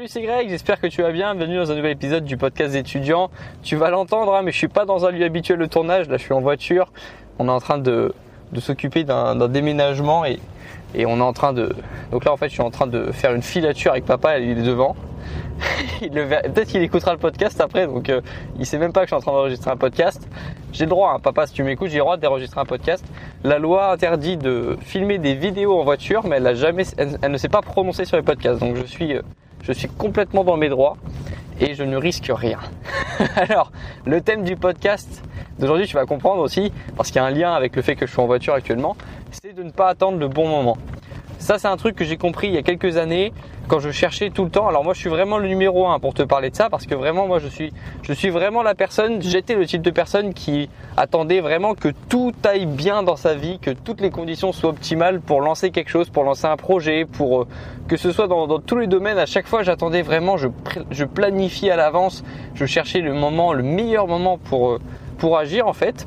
Salut, c'est Greg, j'espère que tu vas bien. Bienvenue dans un nouvel épisode du podcast étudiants. Tu vas l'entendre, hein, mais je suis pas dans un lieu habituel de tournage. Là, je suis en voiture. On est en train de, s'occuper d'un déménagement et, on est en train de. Donc là, en fait, je suis en train de faire une filature avec papa. Il est devant. Peut-être qu'il écoutera le podcast après, donc euh, il sait même pas que je suis en train d'enregistrer un podcast. J'ai le droit, hein, papa, si tu m'écoutes, j'ai le droit d'enregistrer un podcast. La loi interdit de filmer des vidéos en voiture, mais elle, a jamais, elle, ne s'est pas prononcée sur les podcasts. Donc je suis, euh, je suis complètement dans mes droits et je ne risque rien. Alors, le thème du podcast d'aujourd'hui, tu vas comprendre aussi, parce qu'il y a un lien avec le fait que je suis en voiture actuellement, c'est de ne pas attendre le bon moment. Ça, c'est un truc que j'ai compris il y a quelques années quand je cherchais tout le temps. Alors moi, je suis vraiment le numéro un pour te parler de ça parce que vraiment, moi, je suis, je suis vraiment la personne. J'étais le type de personne qui attendait vraiment que tout aille bien dans sa vie, que toutes les conditions soient optimales pour lancer quelque chose, pour lancer un projet, pour euh, que ce soit dans, tous les domaines. À chaque fois, j'attendais vraiment, je, je planifiais à l'avance, je cherchais le moment, le meilleur moment pour, euh, pour agir en fait.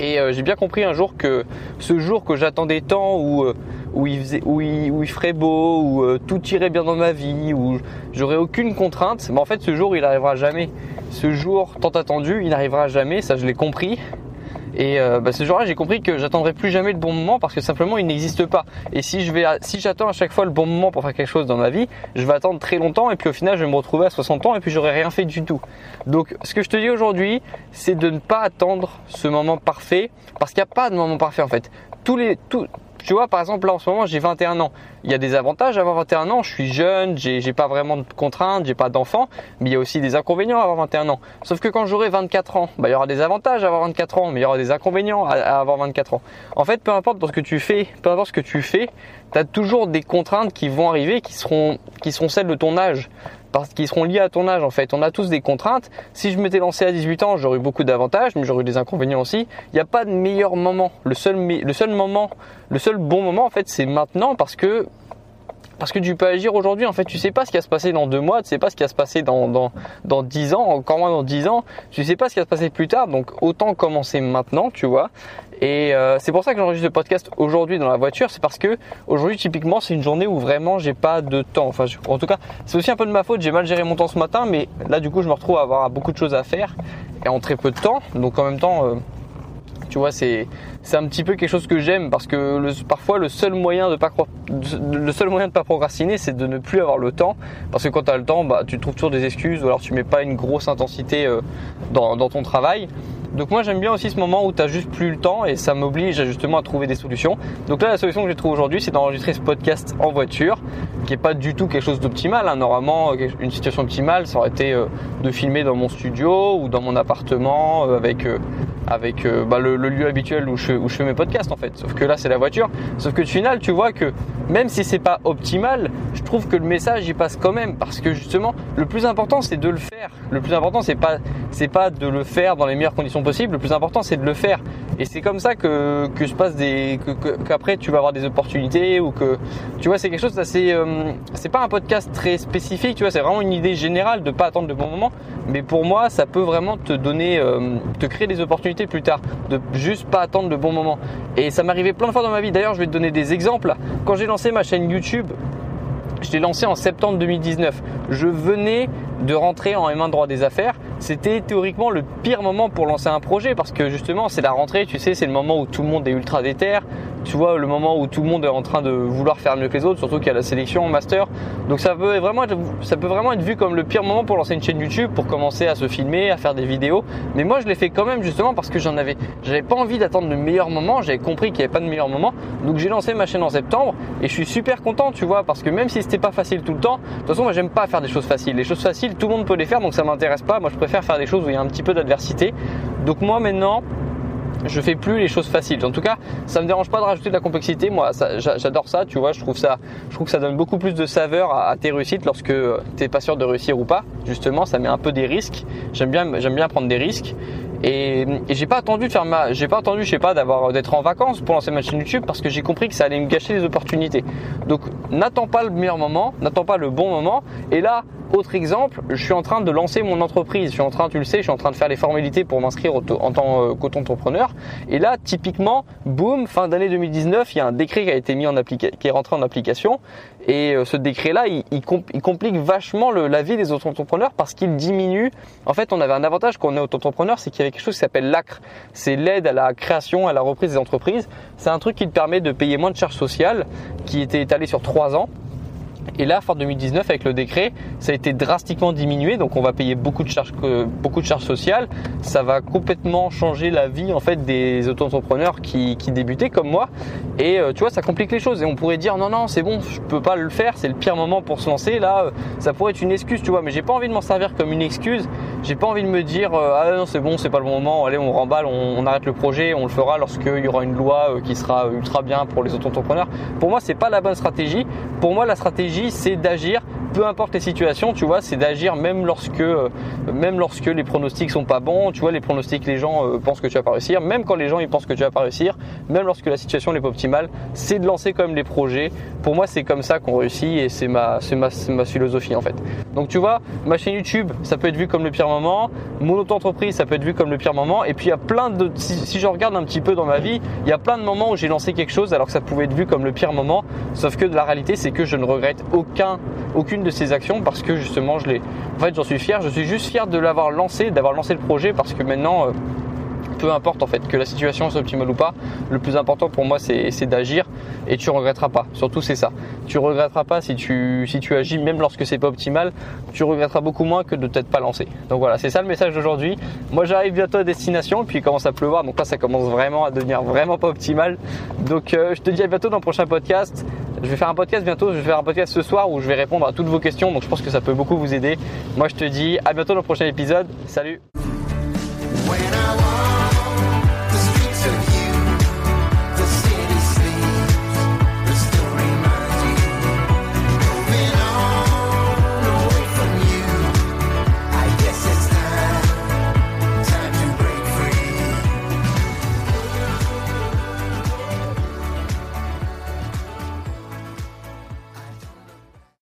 Et euh, j'ai bien compris un jour que ce jour que j'attendais tant où où il, ferait beau, où euh, tout irait bien dans ma vie, où j'aurais aucune contrainte. Mais en fait, ce jour, il n'arrivera jamais. Ce jour tant attendu, il n'arrivera jamais. Ça, je l'ai compris. Et euh, bah, ce jour-là, j'ai compris que j'attendrai plus jamais le bon moment parce que simplement il n'existe pas. Et si je vais, si j'attends à chaque fois le bon moment pour faire quelque chose dans ma vie, je vais attendre très longtemps et puis au final, je vais me retrouver à 60 ans et puis j'aurai rien fait du tout. Donc, ce que je te dis aujourd'hui, c'est de ne pas attendre ce moment parfait parce qu'il n'y a pas de moment parfait en fait. Tous les, tout, tu vois, par exemple, là en ce moment, j'ai 21 ans. Il y a des avantages à avoir 21 ans. Je suis jeune, j'ai pas vraiment de contraintes, j'ai pas d'enfants, mais il y a aussi des inconvénients à avoir 21 ans. Sauf que quand j'aurai 24 ans, bah, il y aura des avantages à avoir 24 ans, mais il y aura des inconvénients à, avoir 24 ans. En fait, peu importe ce que tu fais, peu importe ce que tu fais, tu as toujours des contraintes qui vont arriver qui seront, qui seront celles de ton âge parce qu'ils seront liés à ton âge en fait. On a tous des contraintes. Si je m'étais lancé à 18 ans, j'aurais eu beaucoup d'avantages, mais j'aurais eu des inconvénients aussi. Il n'y a pas de meilleur moment. Le seul, le seul moment, le seul bon moment en fait, c'est maintenant parce que parce que tu peux agir aujourd'hui. En fait, tu sais pas ce qui va se passer dans deux mois, tu sais pas ce qui va se passer dans dix ans, encore moins dans dix ans. Tu sais pas ce qui va se passer plus tard. Donc autant commencer maintenant, tu vois. Et euh, c'est pour ça que j'enregistre le podcast aujourd'hui dans la voiture. C'est parce que aujourd'hui, typiquement, c'est une journée où vraiment j'ai pas de temps. Enfin, en tout cas, c'est aussi un peu de ma faute. J'ai mal géré mon temps ce matin, mais là, du coup, je me retrouve à avoir beaucoup de choses à faire et en très peu de temps. Donc en même temps. Euh, tu vois, c'est c'est un petit peu quelque chose que j'aime parce que parfois le seul moyen de pas le seul moyen de pas procrastiner, c'est de ne plus avoir le temps. Parce que quand tu as le temps, bah tu trouves toujours des excuses ou alors tu mets pas une grosse intensité euh, dans, dans ton travail. Donc moi j'aime bien aussi ce moment où tu as juste plus le temps et ça m'oblige justement à trouver des solutions. Donc là la solution que j'ai trouvée aujourd'hui c'est d'enregistrer ce podcast en voiture pas du tout quelque chose d'optimal. Hein. Normalement une situation optimale ça aurait été euh, de filmer dans mon studio ou dans mon appartement euh, avec avec euh, bah, le, lieu habituel où je, où je fais mes podcasts en fait. Sauf que là c'est la voiture. Sauf que au final tu vois que même si c'est pas optimal, je trouve que le message y passe quand même parce que justement le plus important c'est de le faire. Le plus important c'est pas c'est pas de le faire dans les meilleures conditions possibles. Le plus important c'est de le faire. Et c'est comme ça que que je passe des qu'après tu vas avoir des opportunités ou que tu vois c'est quelque chose d'assez euh, c'est pas un podcast très spécifique. Tu vois c'est vraiment une idée générale de pas attendre le bon moment. Mais pour moi ça peut vraiment te donner euh, te créer des opportunités plus tard, de juste pas attendre le bon moment. Et ça m'arrivait plein de fois dans ma vie. D'ailleurs, je vais te donner des exemples. Quand j'ai lancé ma chaîne YouTube, je l'ai lancé en septembre 2019. Je venais de rentrer en M1 droit des affaires. C'était théoriquement le pire moment pour lancer un projet parce que justement c'est la rentrée, tu sais, c'est le moment où tout le monde est ultra déter tu vois, le moment où tout le monde est en train de vouloir faire mieux que les autres, surtout qu'il y a la sélection master. Donc ça peut vraiment être, ça peut vraiment être vu comme le pire moment pour lancer une chaîne YouTube, pour commencer à se filmer, à faire des vidéos. Mais moi, je l'ai fait quand même justement parce que j'en avais, j'avais pas envie d'attendre le meilleur moment. J'avais compris qu'il n'y avait pas de meilleur moment. Donc j'ai lancé ma chaîne en septembre et je suis super content, tu vois, parce que même si c'était pas facile tout le temps, de toute façon, moi j'aime pas faire des choses faciles. Les choses faciles, tout le monde peut les faire, donc ça m'intéresse pas. Moi, je préfère faire des choses où il y a un petit peu d'adversité. Donc moi maintenant, je fais plus les choses faciles. En tout cas, ça me dérange pas de rajouter de la complexité. Moi, j'adore ça. Tu vois, je trouve ça, je trouve que ça donne beaucoup plus de saveur à, tes réussites lorsque tu n'es pas sûr de réussir ou pas. Justement, ça met un peu des risques. J'aime bien, j'aime bien prendre des risques. Et, j'ai pas attendu de faire ma, j'ai pas attendu, je sais pas, d'avoir d'être en vacances pour lancer ma chaîne YouTube parce que j'ai compris que ça allait me gâcher les opportunités. Donc n'attends pas le meilleur moment, n'attends pas le bon moment. Et là, autre exemple, je suis en train de lancer mon entreprise. Je suis en train, tu le sais, je suis en train de faire les formalités pour m'inscrire en tant euh, qu'auto-entrepreneur. Et là, typiquement, boum, fin d'année 2019, il y a un décret qui a été mis en application, qui est rentré en application. Et euh, ce décret-là, il, complique vachement la vie des auto-entrepreneurs parce qu'il diminue. En fait, on avait un avantage quand on est auto-entrepreneur, c'est qu'il y avait quelque chose qui s'appelle l'ACRE. C'est l'aide à la création, à la reprise des entreprises. C'est un truc qui te permet de payer moins de charges sociales, qui était étalé sur trois ans. Et là, fin 2019, avec le décret, ça a été drastiquement diminué. Donc, on va payer beaucoup de charges, beaucoup de charges sociales. Ça va complètement changer la vie en fait des auto-entrepreneurs qui, débutaient comme moi. Et euh, tu vois, ça complique les choses. Et on pourrait dire non, non, c'est bon, je peux pas le faire. C'est le pire moment pour se lancer. Là, euh, ça pourrait être une excuse, tu vois. Mais j'ai pas envie de m'en servir comme une excuse. J'ai pas envie de me dire euh, ah non, c'est bon, c'est pas le moment. Allez, on remballe, on, on arrête le projet, on le fera lorsqu'il y aura une loi qui sera ultra bien pour les auto-entrepreneurs. Pour moi, c'est pas la bonne stratégie. Pour moi, la stratégie c'est d'agir peu importe les situations, tu vois, c'est d'agir même lorsque, euh, même lorsque les pronostics sont pas bons. Tu vois, les pronostics, les gens euh, pensent que tu vas pas réussir. Même quand les gens ils pensent que tu vas pas réussir, même lorsque la situation n'est pas optimale, c'est de lancer quand même les projets. Pour moi, c'est comme ça qu'on réussit et c'est ma, ma, ma, philosophie en fait. Donc tu vois, ma chaîne YouTube, ça peut être vu comme le pire moment. Mon auto-entreprise, ça peut être vu comme le pire moment. Et puis il y a plein de, si, si je regarde un petit peu dans ma vie, il y a plein de moments où j'ai lancé quelque chose alors que ça pouvait être vu comme le pire moment. Sauf que la réalité, c'est que je ne regrette aucun, aucune de ces actions parce que justement je l'ai. En fait, j'en suis fier. Je suis juste fier de l'avoir lancé, d'avoir lancé le projet parce que maintenant, euh, peu importe en fait que la situation soit optimale ou pas. Le plus important pour moi, c'est d'agir et tu regretteras pas. Surtout, c'est ça. Tu regretteras pas si tu, si tu agis, même lorsque c'est pas optimal. Tu regretteras beaucoup moins que de t'être pas lancé. Donc voilà, c'est ça le message d'aujourd'hui. Moi, j'arrive bientôt à destination, puis il commence à pleuvoir. Donc là, ça commence vraiment à devenir vraiment pas optimal. Donc euh, je te dis à bientôt dans le prochain podcast. Je vais faire un podcast bientôt. Je vais faire un podcast ce soir où je vais répondre à toutes vos questions. Donc je pense que ça peut beaucoup vous aider. Moi, je te dis à bientôt dans le prochain épisode. Salut.